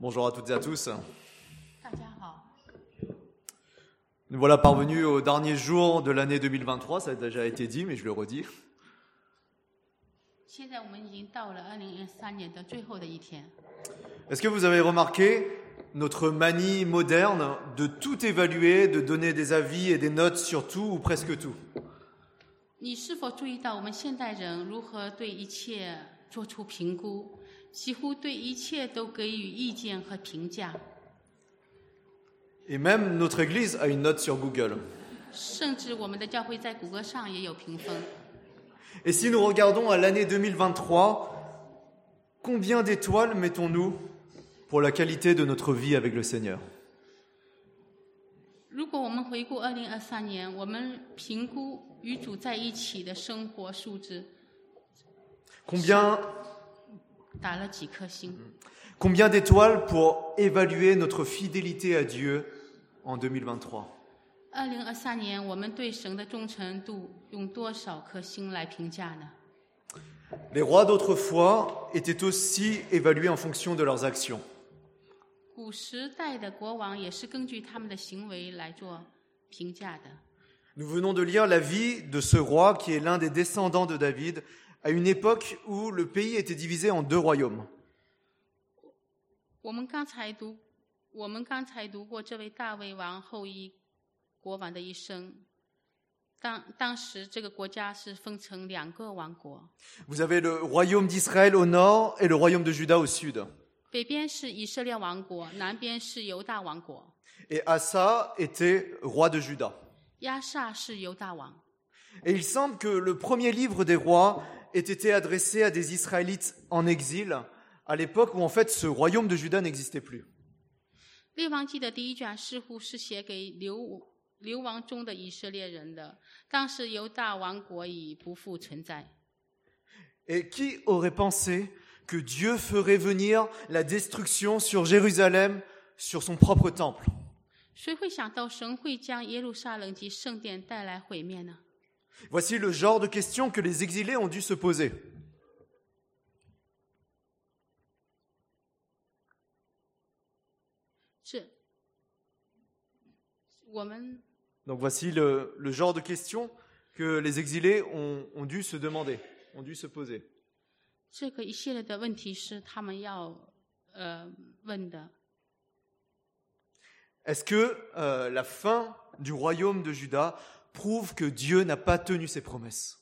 Bonjour à toutes et à tous. Nous voilà parvenus au dernier jour de l'année 2023, ça a déjà été dit, mais je le redis. Est-ce que vous avez remarqué notre manie moderne de tout évaluer, de donner des avis et des notes sur tout ou presque tout? 你是否注意到我们现代人如何对一切做出评估，几乎对一切都给予意见和评价， Et même notre Église a une note sur Google. 甚至我们的教会在谷歌上也有评分。 Et si nous regardons à l'année 2023, combien d'étoiles mettons-nous pour la qualité de notre vie avec le Seigneur 如果我们回顾二零二三年，我们评估与主在一起的生活数值 Combien, 打了几颗星？ combien d'étoiles pour évaluer notre fidélité à Dieu en 2023二零二三年，我们对神的忠诚度用多少颗星来评价呢？ Les rois d'autrefois étaient aussi évalués en fonction de leurs actions. 古时代的国王也是根据他们的行为来做评价的。 Nous venons de lire la vie de ce roi qui est l'un des descendants de David à une époque où le pays était divisé en deux royaumes. Vous avez le royaume d'Israël au nord et le royaume de Juda au sud. Et Asa était roi de Juda. Et il semble que le premier livre des rois ait été adressé à des Israélites en exil, à l'époque où en fait ce royaume de Juda n'existait plus. 列王记的第一卷似乎是写给流流亡中的以色列人的，当时犹大王国已不复存在。 Et qui aurait pensé que Dieu ferait venir la destruction sur Jérusalem, sur son propre temple 谁会想到神会将耶路撒冷及圣殿带来毁灭呢？ Voici le genre de questions que les exilés ont dû se poser. Donc voici le, genre de questions que les exilés ont, dû se demander, ont dû se poser. Est-ce que euh, la fin du royaume de Juda prouve que Dieu n'a pas tenu ses promesses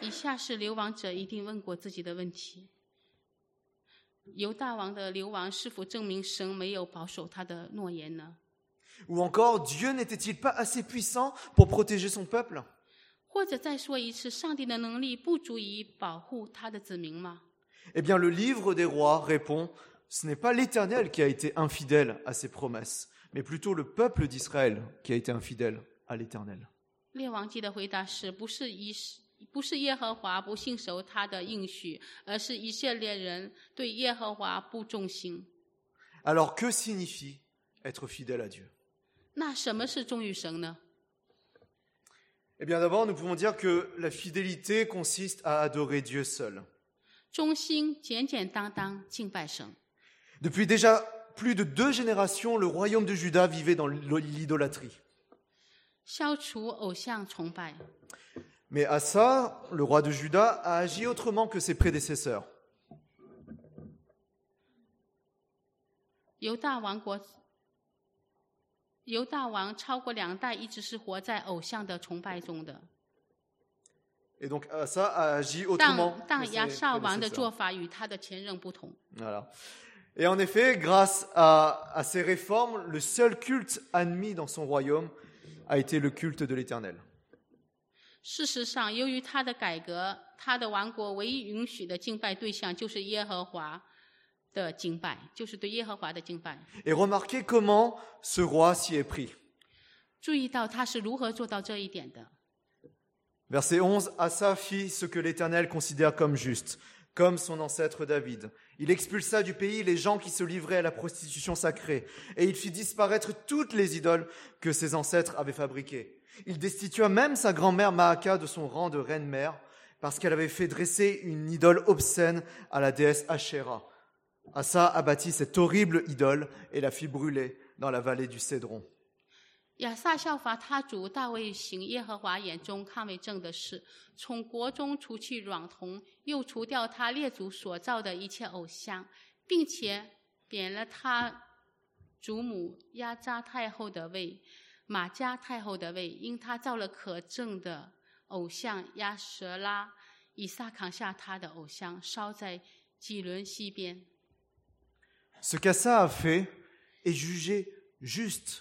以下是流亡者一定问过自己的问题：犹大王的流亡是否证明神没有保守他的诺言呢？ Ou encore, Dieu n'était-il pas assez puissant pour protéger son peuple 或者再说一次，上帝的能力不足以保护他的子民吗？ Eh bien, le livre des rois répond, ce n'est pas l'Éternel qui a été infidèle à ses promesses, mais plutôt le peuple d'Israël qui a été infidèle à l'Éternel. 列王记的回答是不是以不是耶和华不信守他的应许，而是以色列人对耶和华不忠心。 Alors, que signifie être fidèle à Dieu 那什么是忠于神呢？ Eh bien, d'abord, nous pouvons dire que la fidélité consiste à adorer Dieu seul. 忠心简简单单敬拜神。 Depuis déjà plus de deux générations, le royaume de Juda vivait dans l'idolâtrie. Mais Assa, le roi de Juda, a agi autrement que ses prédécesseurs. Et donc Assa a agi autrement. Voilà. Et en effet, grâce à, à, ces réformes, le seul culte admis dans son royaume a été le culte de l'Éternel. Et remarquez comment ce roi s'y est pris. Verset 11, Asa fit ce que l'Éternel considère comme juste, comme son ancêtre David. Il expulsa du pays les gens qui se livraient à la prostitution sacrée, et il fit disparaître toutes les idoles que ses ancêtres avaient fabriquées. Il destitua même sa grand-mère Maaka de son rang de reine-mère, parce qu'elle avait fait dresser une idole obscène à la déesse Asherah. Asa a bâti cette horrible idole et la fit brûler dans la vallée du Cédron. 亚萨效法他主大卫行耶和华眼中看为正的事，从国中除去软铜，又除掉他列祖所造的一切偶像，并且贬了他祖母亚扎太后的位、马加太后的位，因他造了可憎的偶像亚舍拉。以撒扛下他的偶像，烧在几伦西边。Ce qu'a fait est jugé juste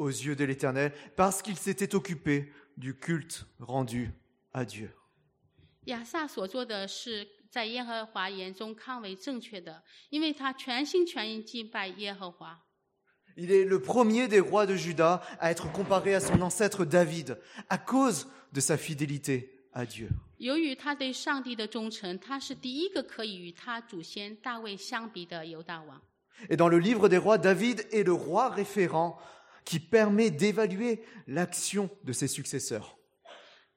aux yeux de l'Éternel, parce qu'il s'était occupé du culte rendu à Dieu. Il est le premier des rois de Juda à être comparé à son ancêtre David à cause de sa fidélité à Dieu. Et dans le livre des rois, David est le roi référent qui permet d'évaluer l'action de ses successeurs.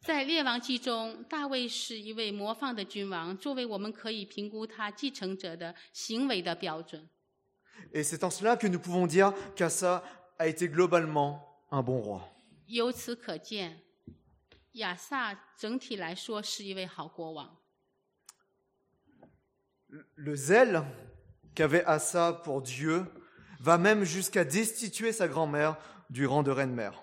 在列王记中，大卫是一位模范的君王，作为我们可以评估他继承者的行为的标准。 Et c'est en cela que nous pouvons dire qu'Assa a été globalement un bon roi. 由此可见，亚萨整体来说是一位好国王。 Le zèle qu'avait Assa pour Dieu va même jusqu'à destituer sa grand-mère du rang de reine-mère.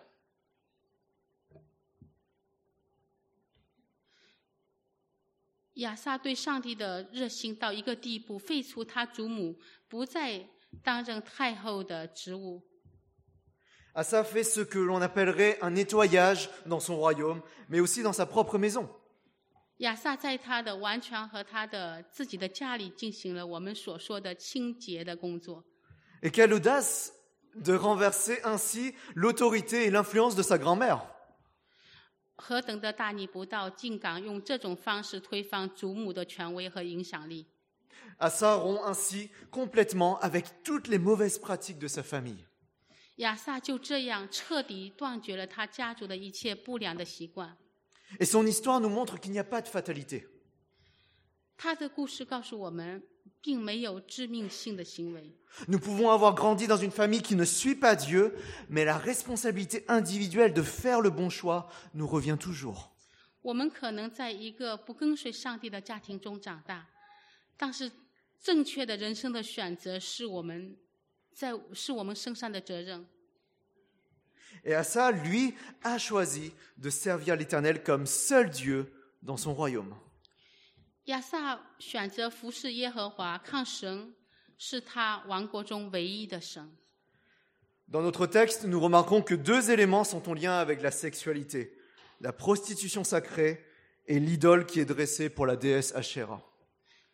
Asa fait ce que l'on appellerait un nettoyage dans son royaume, mais aussi dans sa propre maison. Et quelle audace de renverser ainsi l'autorité et l'influence de sa grand-mère. Asa rompt ainsi complètement avec toutes les mauvaises pratiques de sa famille. Et son histoire nous montre qu'il n'y a pas de fatalité. Nous pouvons avoir grandi dans une famille qui ne suit pas Dieu, mais la responsabilité individuelle de faire le bon choix nous revient toujours. Et à ça, lui a choisi de servir l'Éternel comme seul Dieu dans son royaume. 亚萨选择服侍耶和华，看神是他王国中唯一的神。Dans notre texte, nous remarquons que deux éléments sont en lien avec la sexualité, la prostitution sacrée et l'idole qui est dressée pour la déesse Asherah.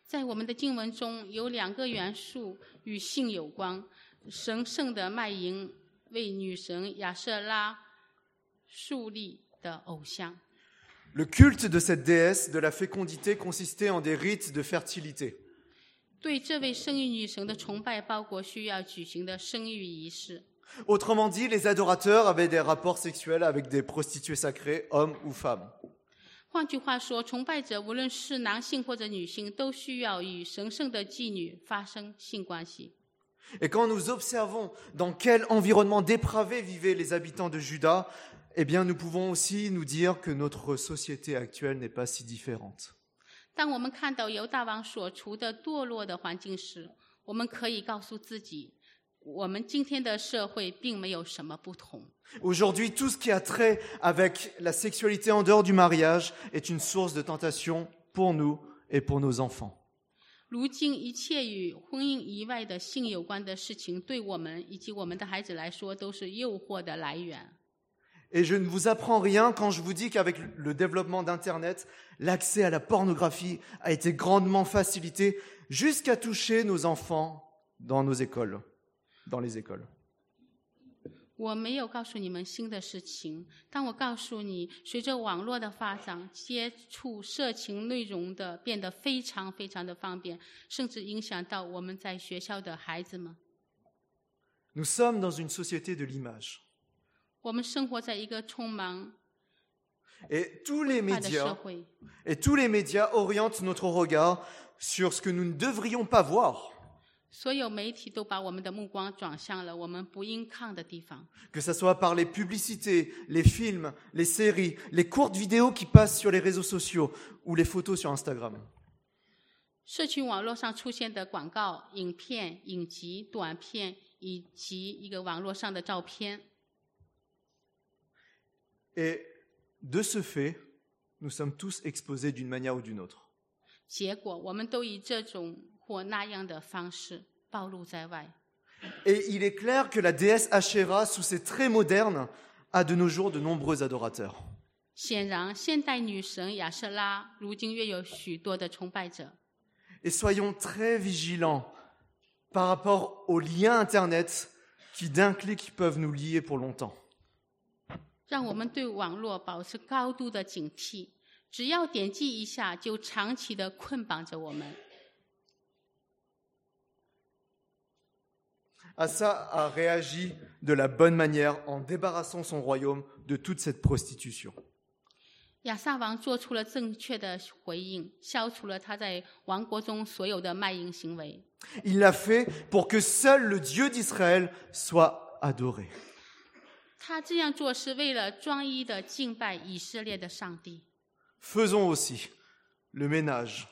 在我们的经文中有两个元素与性有关：神圣的卖淫为女神亚瑟拉树立的偶像。Le culte de cette déesse de la fécondité consistait en des rites de fertilité. Autrement dit, les adorateurs avaient des rapports sexuels avec des prostituées sacrées, hommes ou femmes. Et quand nous observons dans quel environnement dépravé vivaient les habitants de Juda, eh bien, nous pouvons aussi nous dire que notre société actuelle n'est pas si différente. 当我们看到犹大王所处的堕落的环境时，我们可以告诉自己，我们今天的社会并没有什么不同。 Aujourd'hui, tout ce qui a trait avec la sexualité en dehors du mariage est une source de tentation pour nous et pour nos enfants. 如今，一切与婚姻以外的性有关的事情，对我们以及我们的孩子来说，都是诱惑的来源。 Et je ne vous apprends rien quand je vous dis qu'avec le développement d'Internet, l'accès à la pornographie a été grandement facilité jusqu'à toucher nos enfants dans nos écoles, dans les écoles. 我没有告诉你们新的事情，但我告诉你，随着网络的发展，接触色情内容的变得非常非常的方便，甚至影响到我们在学校的孩子们。 Nous sommes dans une société de l'image. 我们生活在一个充满 Et tous les 快的社 médias, 会， et tous les médias orientent notre regard sur ce que nous ne devrions pas voir. 所有媒体都把我们的目光转向了我们不应看的地方。 Que ce soit par les publicités, les films, les séries, les courtes vidéos qui passent sur les réseaux sociaux ou les photos sur Instagram. 社群网络上出现的广告、影片、影集、短片，以及一个网络上的照片， Et de ce fait, nous sommes tous exposés d'une manière ou d'une autre. Et il est clair que la déesse Asherah, sous ses traits modernes, a de nos jours de nombreux adorateurs. Et soyons très vigilants par rapport aux liens Internet qui d'un clic peuvent nous lier pour longtemps. 让我们对网络保持高度的警惕，只要点击一下，就长期的捆绑着我们。 Asa a réagi de la bonne manière en débarrassant son royaume de toute cette prostitution. 亚萨王做出了正确的回应，消除了他在王国中所有的卖淫行为。 Il l'a fait pour que seul le Dieu d'Israël soit adoré. 他这样做是为了专一的敬拜以色列的上帝。 Faisons aussi le ménage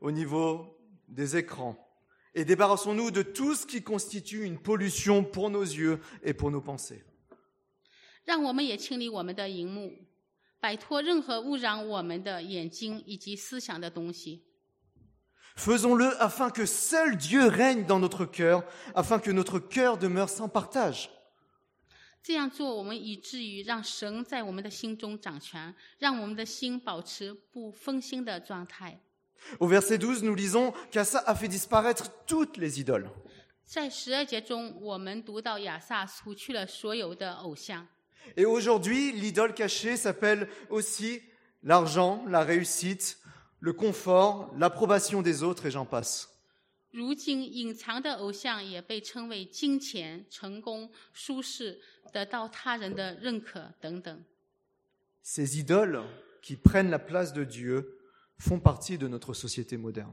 au niveau des écrans et débarrassons-nous de tout ce qui constitue une pollution pour nos yeux et pour nos pensées. 让我们也清理我们的荧幕，摆脱任何污染我们的眼睛以及思想的东西。 Faisons-le afin que seul Dieu règne dans notre cœur, afin que notre cœur demeure sans partage. 这样做，我们以至于让神在我们的心中掌权，让我们的心保持不分心的状态。 Au verset 12, nous lisons qu'Assa a fait disparaître toutes les idoles. 在十二节中，我们读到亚萨除去了所有的偶像。 Et aujourd'hui, l'idole cachée s'appelle aussi l'argent, la réussite, le confort, l'approbation des autres et j'en passe. 如今，隐藏的偶像也被称为金钱、成功、舒适、得到他人的认可等等。 Ces idoles qui prennent la place de Dieu font partie de notre société moderne.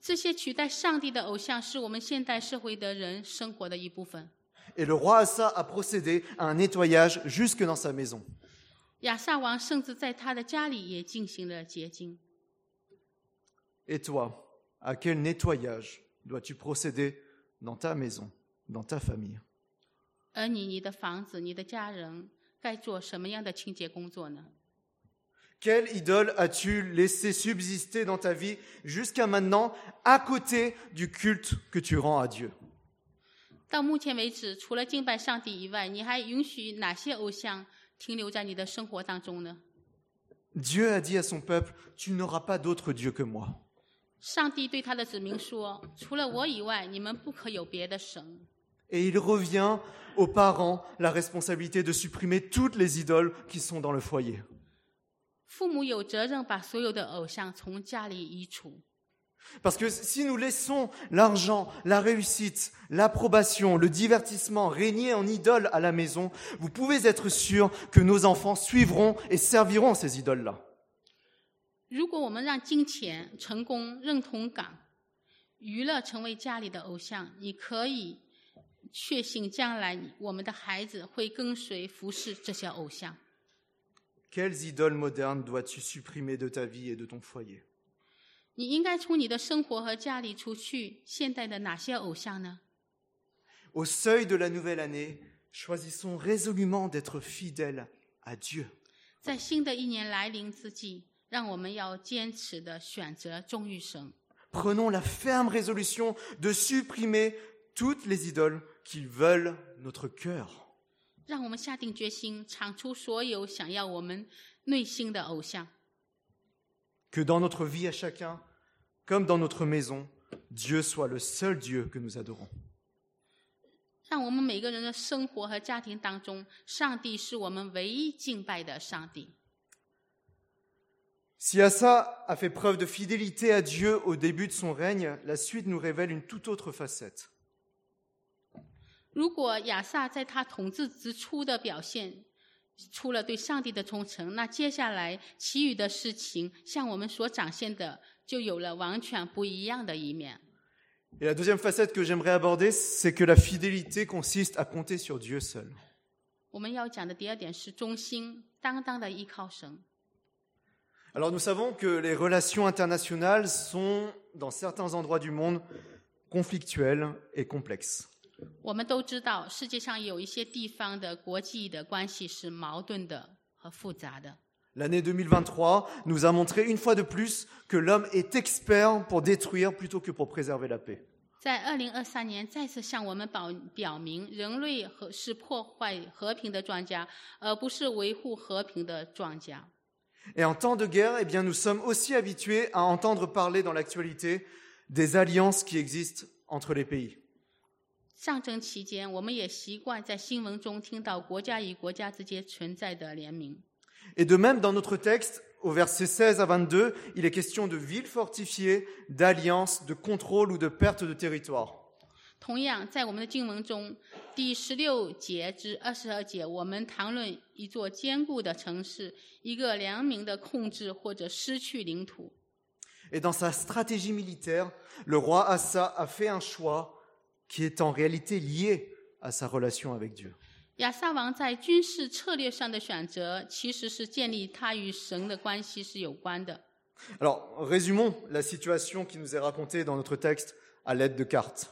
这些取代上帝的偶像是我们现代社会的人生活的一部分。 Et le roi Assa a procédé à un nettoyage jusque dans sa maison. 亚萨王甚至在他的家里也进行了洁净。 Et toi, à quel nettoyage dois-tu procéder dans ta maison, dans ta famille 而你、你的房子、你的家人该做什么样的清洁工作呢？ Quelle idole as-tu laissé subsister dans ta vie jusqu'à maintenant à côté du culte que tu rends à Dieu 到目前为止，除了敬拜上帝以外，你还允许哪些偶像停留在你的生活当中呢？ Dieu a dit à son peuple, tu n'auras pas d'autre Dieu que moi. 上帝对他的子民说：“除了我以外，你们不可有别的神。 Et il revient aux parents la responsabilité de supprimer toutes les idoles qui sont dans le foyer. ”父母有责任把所有的偶像从家里移除， Parce que si nous laissons l'argent, la réussite, l'approbation, le divertissement régner en idole à la maison, vous pouvez être sûr que nos enfants suivront et serviront ces idoles-là. 如果我们让金钱、成功、认同感、娱乐成为家里的偶像，你可以确信将来我们的孩子会跟随服侍这些偶像。Quelles idoles modernes dois-tu supprimer de ta vie et de ton foyer 你应该从你的生活和家里除去现代的哪些偶像呢？Au seuil de la nouvelle année, choisissons résolument d'être fidèles à Dieu. 在新的一年来临之际，让我们要坚持的选择忠于神， Prenons la ferme résolution de supprimer toutes les idoles qui veulent notre cœur. 让我们下定决心铲除所有想要我们内心的偶像。 Que dans notre vie à chacun, comme dans notre maison, Dieu soit le seul Dieu que nous adorons. 让我们每个人的生活和家庭当中，上帝是我们唯一敬拜的上帝。 Si Assa a fait preuve de fidélité à Dieu au début de son règne, la suite nous révèle une toute autre facette. 如果亚萨在他统治之初的表现，除了对上帝的忠诚，那接下来其余的事情向我们所展现的，就有了完全不一样的一面。 Et la deuxième facette que j'aimerais aborder, c'est que la fidélité consiste à compter sur Dieu seul. 我们要讲的第二点是忠心，当当的依靠神。 Alors nous savons que les relations internationales sont, dans certains endroits du monde, conflictuelles et complexes. 我们都知道，世界上有一些地方的国际的关系是矛盾的和复杂的。 L'année 2023 nous a montré une fois de plus que l'homme est expert pour détruire plutôt que pour préserver la paix. 在二零二三年，再次向我们表表明，人类和是破坏和平的专家，而不是维护和平的专家。 Et en temps de guerre, eh nous sommes aussi habitués à entendre parler dans l'actualité des alliances qui existent entre les pays. Et de même, dans notre texte, au verset 16 à 22, il est question de villes fortifiées, d'alliances, de contrôle ou de perte de territoire. 同样，在我们的经文中，第十六节至二十二节，我们谈论一座坚固的城市，一个良民的控制或者失去领土。Et dans sa stratégie militaire, le roi Assa a fait un choix qui est en réalité lié à sa relation avec Dieu. 亚撒王在军事策略上的选择，其实是建立他与神的关系是有关的。Alors, résumons la situation qui nous est racontée dans notre texte à l'aide de cartes.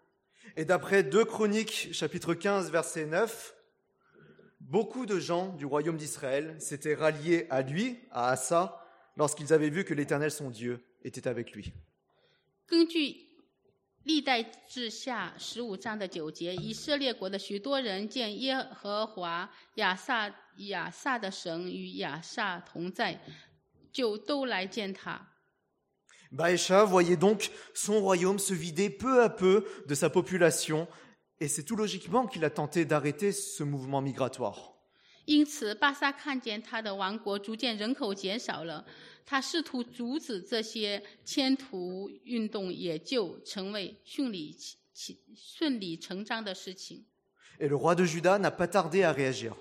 Et d'après 2 Chroniques, chapitre 15, verset 9, beaucoup de gens du royaume d'Israël s'étaient ralliés à lui, à Assa, lorsqu'ils avaient vu que l'Éternel, son Dieu, était avec lui. 根据历代志下十五章的九节，以色列国的许多人见耶和华亚萨亚萨的神与亚萨同在，就都来见他。 Baécha voyait donc son royaume se vider peu à peu de sa population, et c'est tout logiquement qu'il a tenté d'arrêter ce mouvement migratoire. 因此，巴萨看见他的王国逐渐人口减少了，他试图阻止这些迁徒运动，也就成为顺理其顺理成章的事情。 Et le roi de Juda n'a pas tardé à réagir.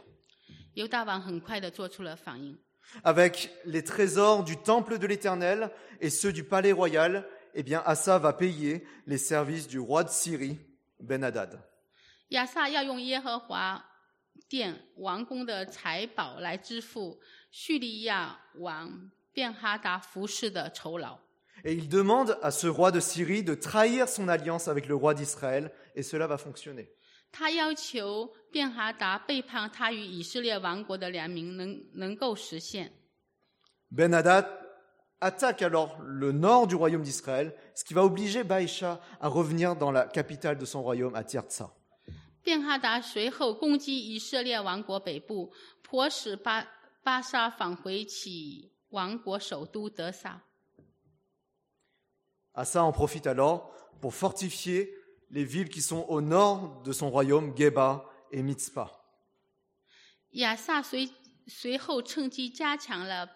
犹大王很快的做出了反应， Avec les trésors du temple de l'Éternel et ceux du palais royal, eh bien Assa va payer les services du roi de Syrie, Ben-Hadad. 亚萨要用耶和华殿王宫的财宝来支付叙利亚王便哈达服饰的酬劳。 Et il demande à ce roi de Syrie de trahir son alliance avec le roi d'Israël, et cela va fonctionner. 他要求 便哈达背叛他与以色列王国的联名能能够实现。 Ben-Hadad attaque alors le nord du royaume d'Israël, ce qui va obliger Baïcha à revenir dans la capitale de son royaume, à Tirzah. 便哈达随后攻击以色列王国北部，迫使巴巴沙返回其王国首都德萨。 Assa en profite alors pour fortifier les villes qui sont au nord de son royaume, Geba et Mitzpah. 亚萨随随后趁机加强了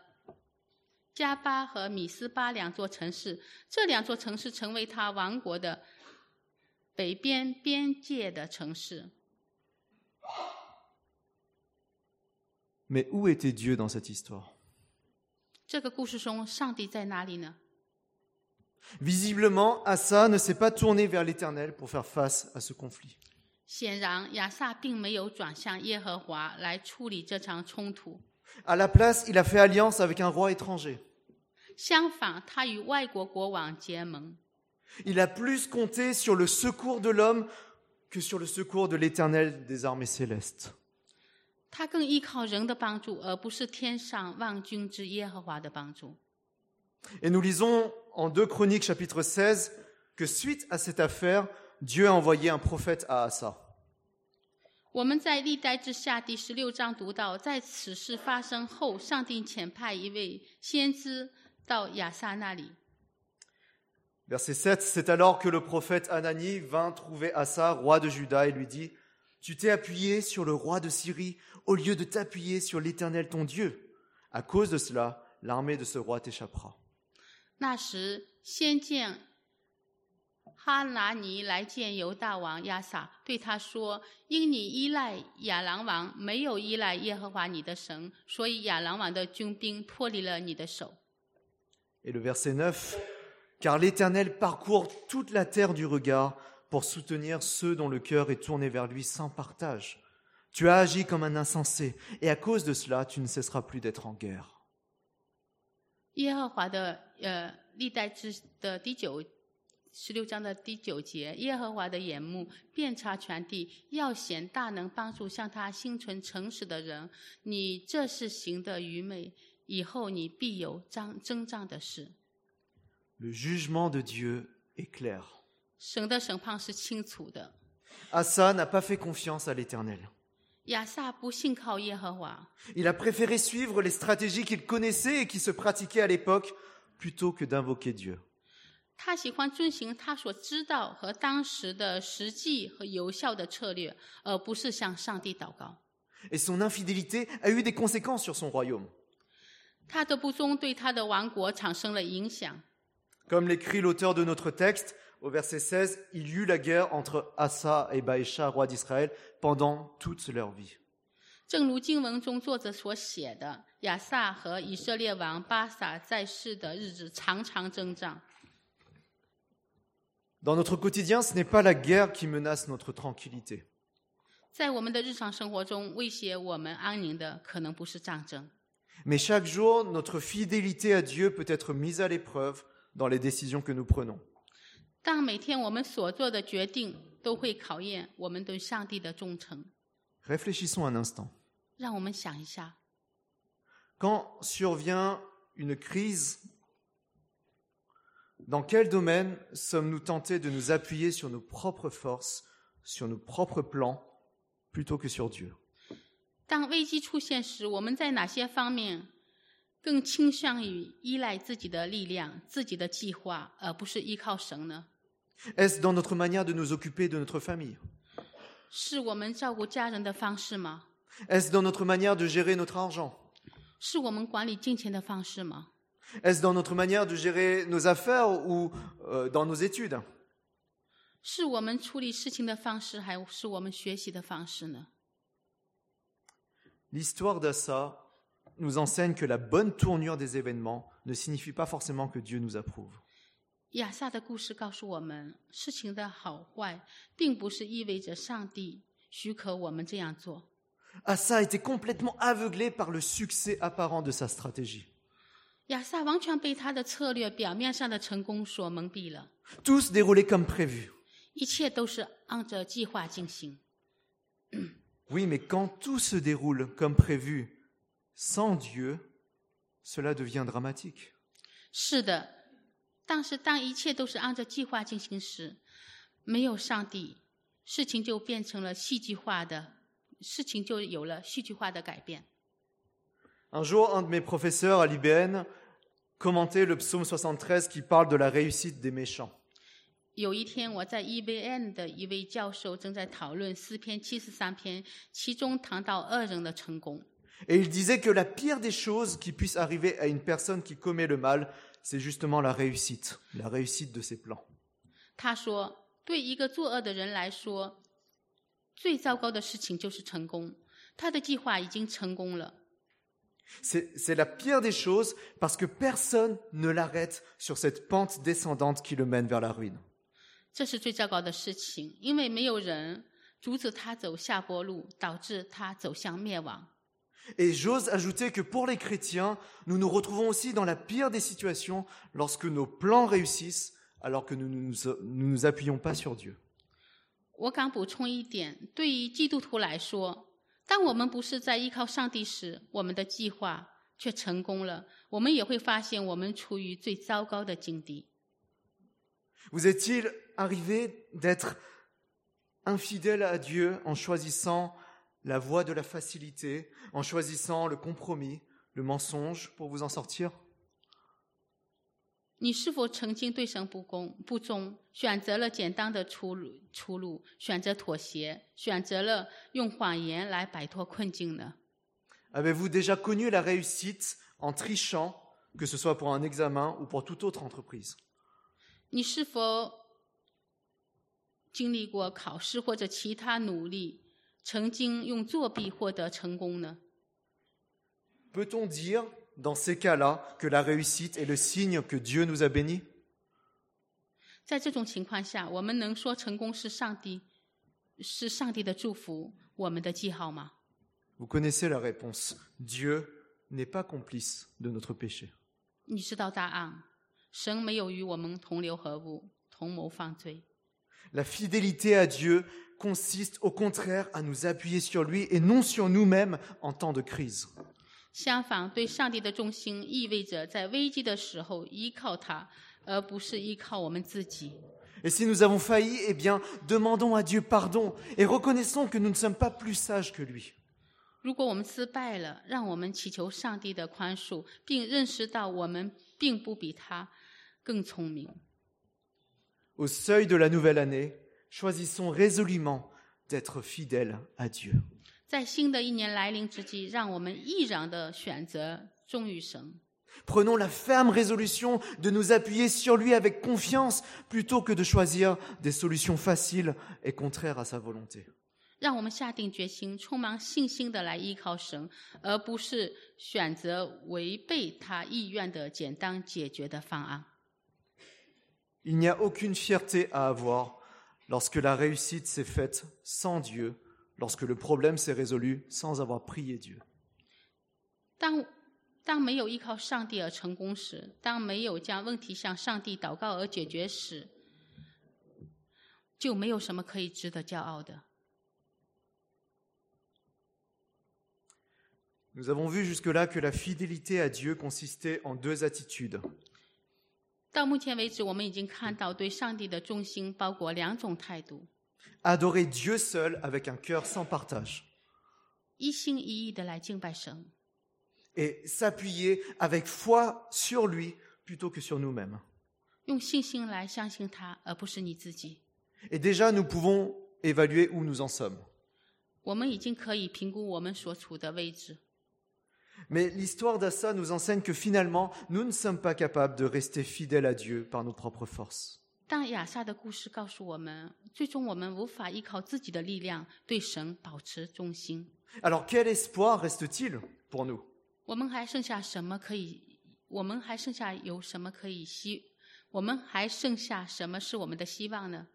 加巴和米斯巴两座城市，这两座城市成为他王国的北边边界的城市。 Mais où était Dieu dans cette histoire 这个故事中，上帝在哪里呢？ Visiblement, Assa ne s'est pas tourné vers l'Éternel pour faire face à ce conflit. 显然，亚萨并没有转向耶和华来处理这场冲突， À la place, il a fait alliance avec un roi étranger. 相反，他与外国国王结盟。 Il a plus compté sur le secours de l'homme que sur le secours de l'Éternel des armées célestes. 他更依靠人的帮助，而不是天上万军之耶和华的帮助。 Et nous lisons en 2 Chroniques chapitre 16 que suite à cette affaire, Dieu a envoyé un prophète à Assa. 我们在历代之下第十六章读到，在此事发生后，上帝遣派一位先知到亚萨那里。 Verset 7, c'est alors que le prophète Anani vint trouver Asa, roi de Juda, et lui dit, Tu t'es appuyé sur le roi de Syrie au lieu de t'appuyer sur l'Éternel ton Dieu. À cause de cela, l'armée de ce roi t'échappera. 那时，先见 哈拿尼来见犹大王亚撒，对他说：“因你依赖亚兰王，没有依赖耶和华你的神，所以亚兰王的军兵脱离了你的手。” Et le verset 9, Car l'Éternel parcourt toute la terre du regard pour soutenir ceux dont le cœur est tourné vers lui sans partage. Tu as agi comme un insensé, et à cause de cela, tu ne cesseras plus d'être en guerre. 耶和华的呃历代之的第九十六章的第九节，耶和华的眼目遍察全地，要显大能帮助向他心存诚实的人。你这是行的愚昧，以后你必有张征兆的事。Le jugement de Dieu est clair. 神的审判是清楚的。Asa n'a pas fait confiance à l'Éternel. 亚萨不信靠耶和华，Il a préféré suivre les stratégies qu'il connaissait et qui se pratiquaient à l'époque plutôt que d'invoquer Dieu. 他喜欢遵循他所知道和当时的实际和有效的策略，而不是向上帝祷告。Et son infidélité a eu des conséquences sur son royaume. 他的不忠对他的王国产生了影响。Comme l'écrit l'auteur de notre texte, au verset 16, il y eut la guerre entre Asa et Baïcha, roi d'Israël, pendant toute leur vie. 正如经文中作者所写的，亚萨和以色列王巴撒在世的日子常常征战。Dans notre quotidien, ce n'est pas la guerre qui menace notre tranquillité. Mais chaque jour, notre fidélité à Dieu peut être mise à l'épreuve dans les décisions que nous prenons. Réfléchissons un instant. Quand survient une crise dans quel domaine sommes-nous tentés de nous appuyer sur nos propres forces, sur nos propres plans, plutôt que sur Dieu 当危机出现时，我们在哪些方面更倾向于依赖自己的力量、自己的计划，而不是依靠神呢？ Est-ce dans notre manière de nous occuper de notre famille 是我们照顾家人的方式吗？ Est-ce dans notre manière de gérer notre argent 是我们管理金钱的方式吗？ Est-ce dans notre manière de gérer nos affaires ou euh, dans nos études? L'histoire d'Assa nous enseigne que la bonne tournure des événements ne signifie pas forcément que Dieu nous approuve. Assa était complètement aveuglé par le succès apparent de sa stratégie. 亚萨完全被他的策略表面上的成功所蒙蔽了，Tout se déroulait comme prévu. 一切都是按照计划进行。Oui, mais quand tout se déroule comme prévu, sans Dieu, cela devient dramatique. 是的，但是当一切都是按照计划进行时，没有上帝，事情就变成了戏剧化的，事情就有了戏剧化的改变。Un jour, un de mes professeurs à l'IBN commentait le psaume 73 qui parle de la réussite des méchants. Et il disait que la pire des choses qui puisse arriver à une personne qui commet le mal, c'est justement la réussite, la réussite de ses plans. C'est c'est la pire des choses parce que personne ne l'arrête sur cette pente descendante qui le mène vers la ruine. 这是最糟糕的事情，因为没有人阻止他走下坡路，导致他走向灭亡。 Et j'ose ajouter que pour les chrétiens, nous nous retrouvons aussi dans la pire des situations lorsque nos plans réussissent alors que nous ne nous, nous nous appuyons pas sur Dieu. 我敢补充一点，对于基督徒来说， 当我们不是在依靠上帝时，我们的计划却成功了，我们也会发现我们处于最糟糕的境地。 Vous est-il arrivé d'être infidèle à Dieu en choisissant la voie de la facilité, en choisissant le compromis, le mensonge pour vous en sortir 你是否曾经对神不公不忠，选择了简单的出路出路，选择妥协，选择了用谎言来摆脱困境呢？Avez-vous déjà connu la réussite en trichant, que ce soit pour un examen ou pour toute autre entreprise 你是否经历过考试或者其他努力，曾经用作弊获得成功呢？Peut-on dire, dans ces cas-là, que la réussite est le signe que Dieu nous a bénis 在这种情况下，我们能说成功是上帝是上帝的祝福，我们的记号吗？ Vous connaissez la réponse. Dieu n'est pas complice de notre péché. 你知道答案，神没有与我们同流合污、同谋犯罪。 La fidélité à Dieu consiste au contraire à nous appuyer sur lui et non sur nous-mêmes en temps de crise. 相反，对上帝的忠心意味着在危机的时候依靠他，而不是依靠我们自己。Et si nous avons failli, eh bien, demandons à Dieu pardon et reconnaissons que nous ne sommes pas plus sages que lui. 如果我们失败了，让我们祈求上帝的宽恕，并认识到我们并不比他更聪明。Au seuil de la nouvelle année, choisissons résolument d'être fidèles à Dieu. 在新的一年来临之际，让我们毅然的选择忠于神， Prenons la ferme résolution de nous appuyer sur lui avec confiance plutôt que de choisir des solutions faciles et contraires à sa volonté. 让我们下定决心，充满信心的来依靠神，而不是选择违背他意愿的简单解决的方案。 Il n'y a aucune fierté à avoir lorsque la réussite s'est faite sans Dieu, lorsque le problème s'est résolu sans avoir prié Dieu. 当当没有依靠上帝而成功时，当没有将问题向上帝祷告而解决时，就没有什么可以值得骄傲的。 Nous avons vu jusque-là que la fidélité à Dieu consistait en deux attitudes. 到目前为止，我们已经看到对上帝的忠心包括两种态度： Adorer Dieu seul avec un cœur sans partage. Et s'appuyer avec foi sur lui plutôt que sur nous-mêmes. Et déjà, nous pouvons évaluer où nous en sommes. Mais l'histoire d'Assa nous enseigne que finalement, nous ne sommes pas capables de rester fidèles à Dieu par nos propres forces. 但亚萨的故事告诉我们，最终我们无法依靠自己的力量对神保持忠心。Alors quel espoir reste-t-il pour nous 我们还剩下什么可以？我们还剩下有什么可以希？我们还剩下什么是我们的希望呢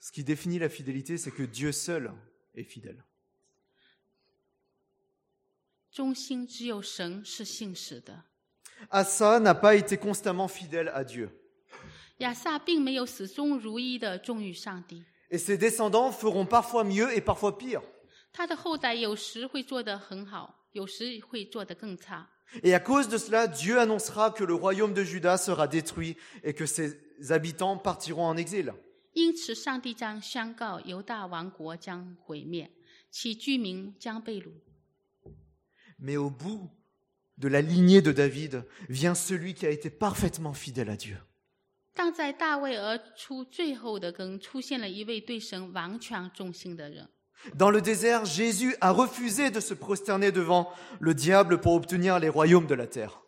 ？Ce qui définit la fidélité, c'est que Dieu seul est fidèle. 忠心只有神是信实的。Assa n'a pas été constamment fidèle à Dieu. 亚萨并没有始终如一的忠于上帝， Et ses descendants feront parfois mieux et parfois pire. 他的后代有时会做得很好，有时会做得更差。 Et à cause de cela, Dieu annoncera que le royaume de Juda sera détruit et que ses habitants partiront en exil. 因此，上帝将宣告犹大王国将毁灭，其居民将被掳。 Mais au bout de la lignée de David vient celui qui a été parfaitement fidèle à Dieu. Dans le désert, Jésus a refusé de se prosterner devant le diable pour obtenir les royaumes de la terre.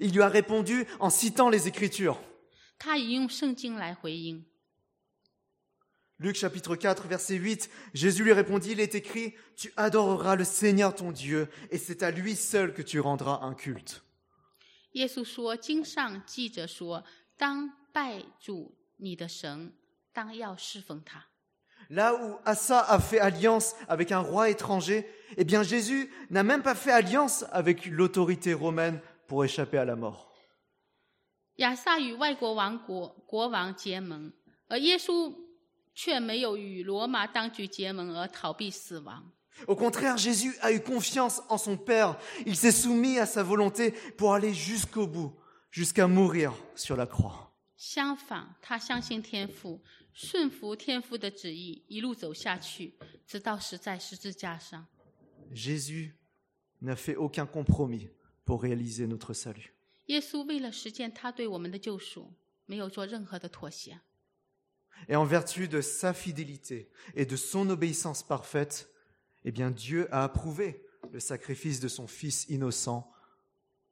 Il lui a répondu en citant les Écritures. 他引用圣经来回应。 Luc chapitre 4, verset 8, Jésus lui répondit, il est écrit, Tu adoreras le Seigneur ton Dieu, et c'est à lui seul que tu rendras un culte. 耶稣说：“经上记着说，当拜主你的神，当要侍奉他。” Là où Assa a fait alliance avec un roi étranger, eh bien Jésus n'a même pas fait alliance avec l'autorité romaine pour échapper à la mort. 亚萨与外国王国国王结盟，而耶稣 却没有与罗马当局结盟而逃避死亡。Au contraire, Jésus a eu confiance en son Père. Il s'est soumis à sa volonté pour aller jusqu'au bout, jusqu'à mourir sur la croix. 相反，他相信天父，顺服天父的旨意，一路走下去，直到死在十字架上。Jésus n'a fait aucun compromis pour réaliser notre salut. 耶稣为了实践他对我们的救赎，没有做任何的妥协。Et en vertu de sa fidélité et de son obéissance parfaite, eh bien Dieu a approuvé le sacrifice de son Fils innocent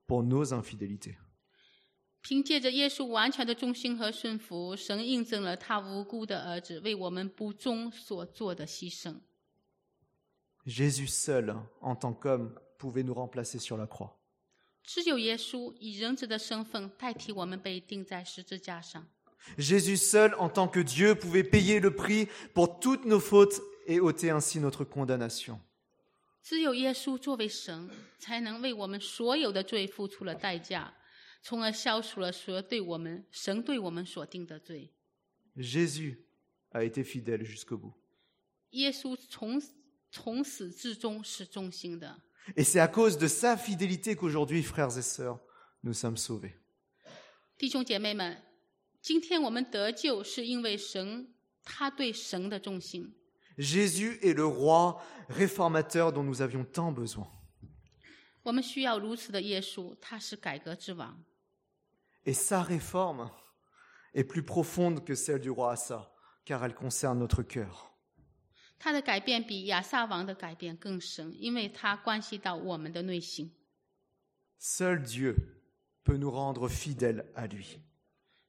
pour nos infidélités. 凭借着耶稣完全的忠心和顺服，神印证了他无辜的儿子为我们不忠所做的牺牲。 Jésus seul, en tant qu'homme, pouvait nous remplacer sur la croix. 只有耶稣以人子的身份代替我们被钉在十字架上。 Jésus seul, en tant que Dieu, pouvait payer le prix pour toutes nos fautes et ôter ainsi notre condamnation. 只有耶稣作为神，才能为我们所有的罪付出了代价，从而消除了所有对我们神对我们所定的罪。 Jésus a été fidèle jusqu'au bout. 耶稣从从始至终是忠心的， Et c'est à cause de sa fidélité qu'aujourd'hui, frères et sœurs, nous sommes sauvés. 弟兄姐妹们， 今天我们得救是因为神他对神的忠心。 Jésus est le roi réformateur dont nous avions tant besoin. 我们需要如此的耶稣，他是改革之王。 Et sa réforme est plus profonde que celle du roi Assa, car elle concerne notre cœur. 他的改变比亚萨王的改变更深，因为他关系到我们的内心。 Seul Dieu peut nous rendre fidèles à lui.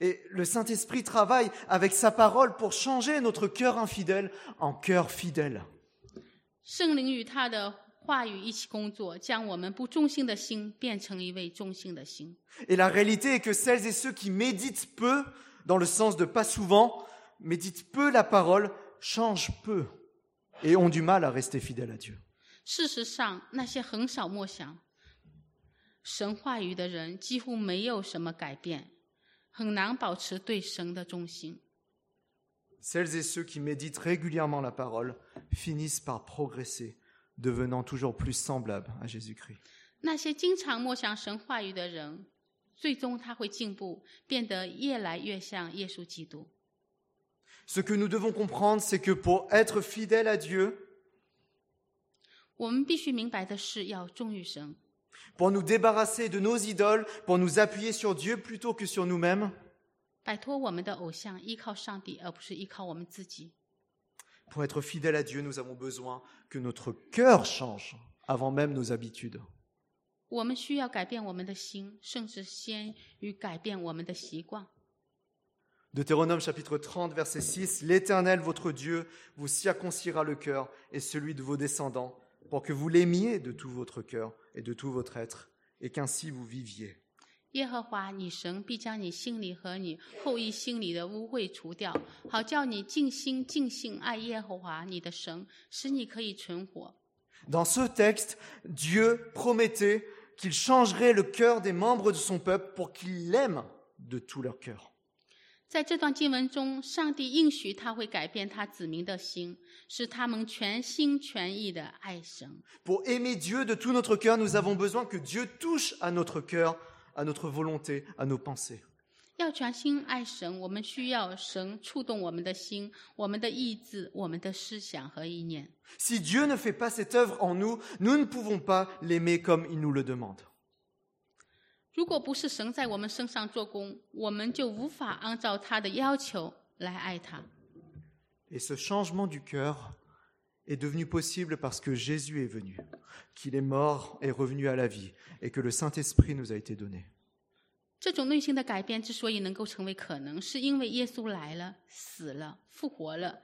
Et le Saint-Esprit travaille avec sa parole pour changer notre cœur infidèle en cœur fidèle. 圣灵与他的话语一起工作，将我们不忠心的心变成一位忠心的心。 Et la réalité est que celles et ceux qui méditent peu, dans le sens de pas souvent, méditent peu la parole, changent peu et ont du mal à rester fidèles à Dieu. 事实上，那些很少默想神话语的人，几乎没有什么改变， 很难保持对神的忠心。Celles et ceux qui méditent régulièrement la parole finissent par progresser, devenant toujours plus semblables à Jésus-Christ. 那些经常默想神话语的人，最终他会进步，变得越来越像耶稣基督。Ce que nous devons comprendre, c'est que pour être fidèle à Dieu, 我们必须明白的是，要忠于神，pour nous débarrasser de nos idoles, pour nous appuyer sur Dieu plutôt que sur nous-mêmes. Pour être fidèle à Dieu, nous avons besoin que notre cœur change avant même nos habitudes. Deutéronome chapitre 30, verset 6, L'Éternel, votre Dieu, vous circoncira le cœur et celui de vos descendants, pour que vous l'aimiez de tout votre cœur, et de tout votre être, et qu'ainsi vous viviez. 耶和华你神必将你心里和你后裔心里的污秽除掉，好叫你尽心尽性爱耶和华你的神，使你可以存活。 Dans ce texte, Dieu promettait qu'il changerait le cœur des membres de son peuple pour qu'il l'aime de tout leur cœur. 在这段经文中，上帝应许他会改变他子民的心，使他们全心全意的爱神。 Pour aimer Dieu de tout notre cœur, nous avons besoin que Dieu touche à notre cœur, à notre volonté, à nos pensées. 要全心爱神，我们需要神触动我们的心、我们的意志、我们的思想和意念。 Si Dieu ne fait pas cette œuvre en nous, nous ne pouvons pas l'aimer comme il nous le demande. 如果不是神在我们身上做工，我们就无法按照他的要求来爱他。 Et ce changement du cœur est devenu possible parce que Jésus est venu, qu'il est mort et revenu à la vie, et que le Saint-Esprit nous a été donné. 这种内心的改变之所以能够成为可能，是因为耶稣来了、死了、复活了，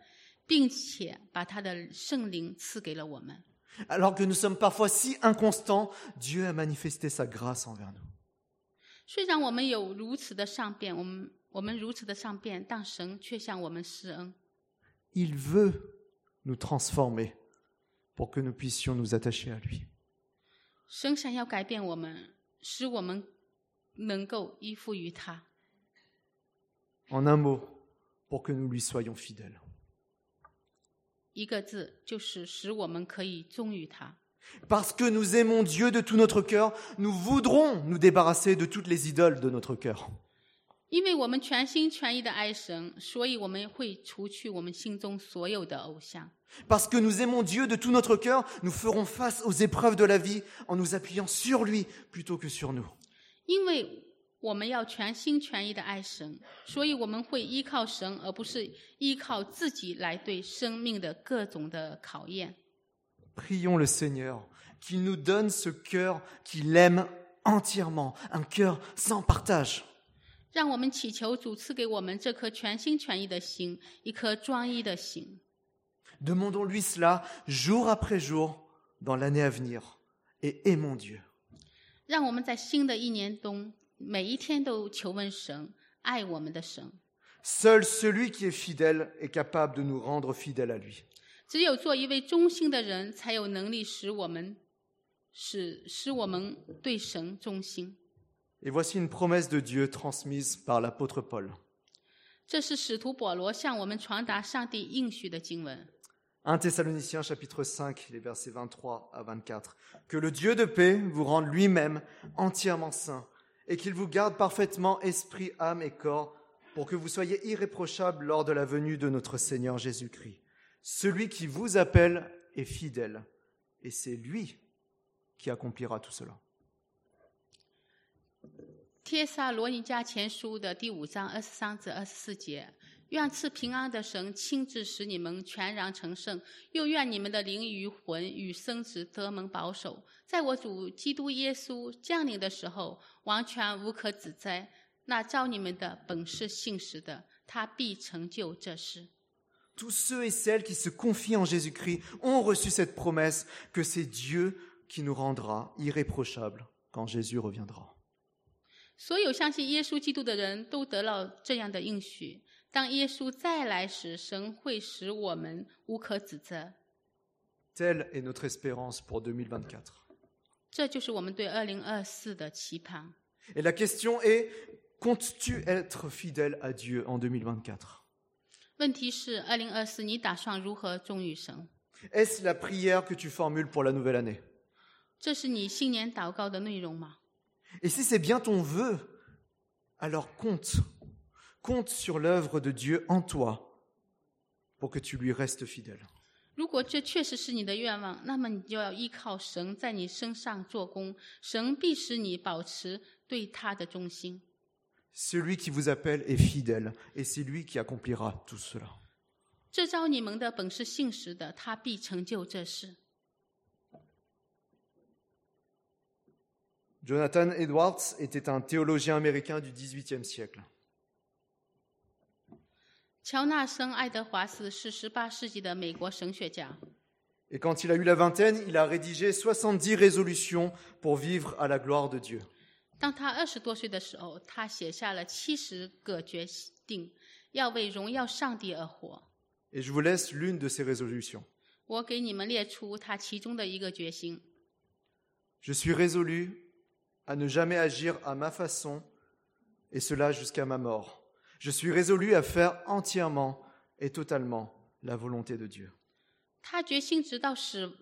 并且把他的圣灵赐给了我们。 Alors que nous sommes parfois si inconstants, Dieu a manifesté sa grâce envers nous. 虽然我们有如此的善变，我们我们如此的善变，但神却向我们施恩。Il veut nous transformer pour que nous puissions nous attacher à lui. 神想要改变我们，使我们能够依附于他。En un mot, pour que nous lui soyons fidèles. 一个字，就是使我们可以忠于他。Parce que nous aimons Dieu de tout notre cœur, nous voudrons nous débarrasser de toutes les idoles de notre cœur. Parce que nous aimons Dieu de tout notre cœur, nous ferons face aux épreuves de la vie en nous appuyant sur lui plutôt que sur nous. Prions le Seigneur qu'il nous donne ce cœur qu'il aime entièrement, un cœur sans partage. Demandons-lui cela jour après jour dans l'année à venir et aimons Dieu. Seul celui qui est fidèle est capable de nous rendre fidèles à lui. 只有做一位忠心的人，才有能力使我们使使我们对神忠心。 Et voici une promesse de Dieu transmise par l'apôtre Paul. 这是使徒保罗向我们传达上帝应许的经文。 1 Thessaloniciens chapitre 5, les versets 23 à 24. Que le Dieu de paix vous rende lui-même entièrement saint et qu'il vous garde parfaitement esprit, âme et corps pour que vous soyez irréprochables lors de la venue de notre Seigneur Jésus-Christ. 帖撒罗尼迦前书的第五章二十三至二十四节，愿赐平安的神亲自使你们全然成圣，又愿你们的灵与魂与生殖得蒙保守，在我主基督耶稣降临的时候，完全无可指摘。那召你们的本是信实的，他必成就这事。Tous ceux et celles qui se confient en Jésus-Christ ont reçu cette promesse que c'est Dieu qui nous rendra irréprochables quand Jésus reviendra. Telle est notre espérance pour 2024. Et la question est, comptes-tu être fidèle à Dieu en 2024问题是，二零二四你打算如何忠于神？Est-ce la prière que tu formules pour la nouvelle année 这是你新年祷告的内容吗？Et si c'est bien ton vœu, alors compte, compte sur l'œuvre de Dieu en toi pour que tu lui restes fidèle. 如果这确实是你的愿望，那么你就要依靠神在你身上做工，神必使你保持对他的忠心。Celui qui vous appelle est fidèle et c'est lui qui accomplira tout cela. 这招你们的本是信实的，他必成就这事。 Jonathan Edwards était un théologien américain du XVIIIe siècle. 乔纳森·爱德华斯是十八世纪的美国神学家。 Et quand il a eu la vingtaine, il a rédigé 70 résolutions pour vivre à la gloire de Dieu. 当他二十多岁的时候，他写下了七十个决定，要为荣耀上帝而活。 Et je vous laisse l'une de ces résolutions. 我给你们列出他其中的一个决心： Je suis résolu à ne jamais agir à ma façon, et cela jusqu'à ma mort. Je suis résolu à faire entièrement et totalement la volonté de Dieu. 他决心直到死，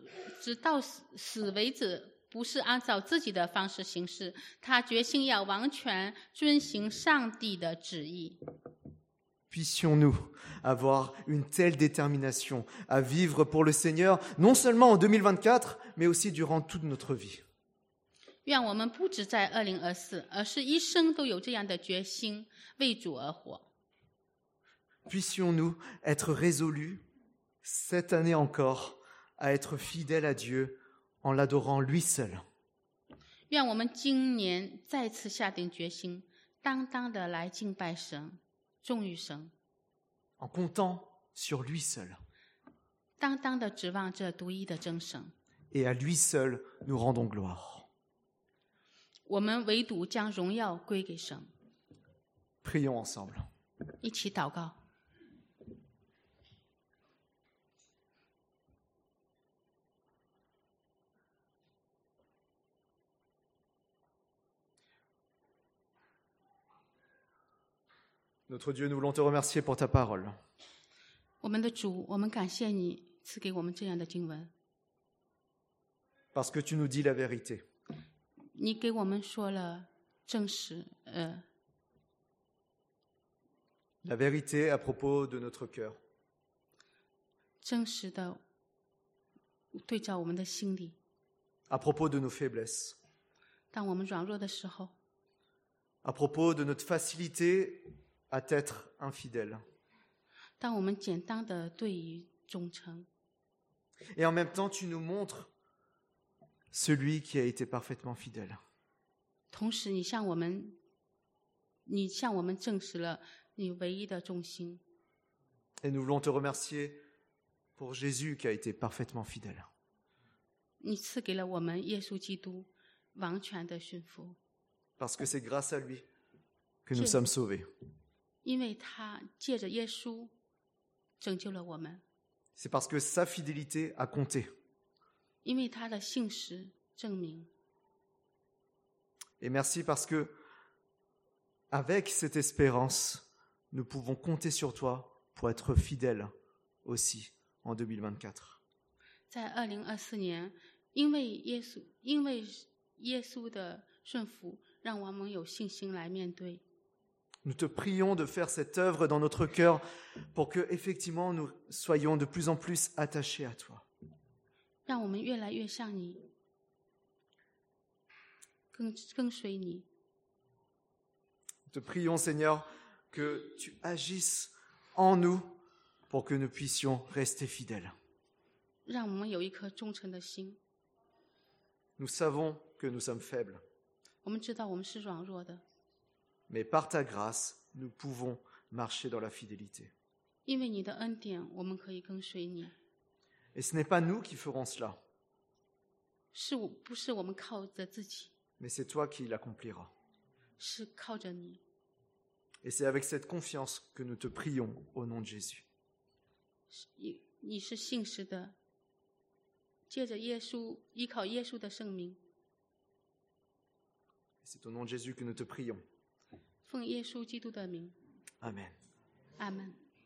直到死死为止， 不是按照自己的方式行事。他决心要完全遵行上帝的旨意。 Puissions-nous avoir une telle détermination à vivre pour le Seigneur, non seulement en 2024, mais aussi durant toute notre vie. 愿我们不只在二零二四，而是一生都有这样的决心，为主而活。 Puissions-nous être résolus, cette année encore, à être fidèles à Dieu en l'adorant lui seul. En comptant sur lui seul. Et à lui seul, nous rendons gloire. Prions ensemble. Notre Dieu, nous voulons te remercier pour ta parole. 我们的主，我们感谢你赐给我们这样的经文， parce que tu nous dis la vérité. 你给我们说了真实，呃， La vérité à propos de notre cœur, 真实的对照我们的心里。 à propos de nos faiblesses, 当我们软弱的时候， à propos de notre facilité à être infidèle. Et en même temps, tu nous montres celui qui a été parfaitement fidèle. Et nous voulons te remercier pour Jésus qui a été parfaitement fidèle. Parce que c'est grâce à lui que nous sommes sauvés. 因为他借着耶稣拯救了我们，C'est parce que sa fidélité a compté. 因为他的信实证明。Et merci parce que, avec cette espérance, nous pouvons compter sur toi pour être fidèles aussi en 2024. 在二零二四年，因为耶稣，因为耶稣的顺服，让我们有信心来面对。Nous te prions de faire cette œuvre dans notre cœur pour que effectivement nous soyons de plus en plus attachés à toi. Nous te prions Seigneur que tu agisses en nous pour que nous puissions rester fidèles. Nous savons que nous sommes faibles mais par ta grâce, nous pouvons marcher dans la fidélité. Et ce n'est pas nous qui ferons cela, mais c'est toi qui l'accompliras. Et c'est avec cette confiance que nous te prions au nom de Jésus. C'est au nom de Jésus que nous te prions. 奉耶稣基督的名，Amen. 阿门。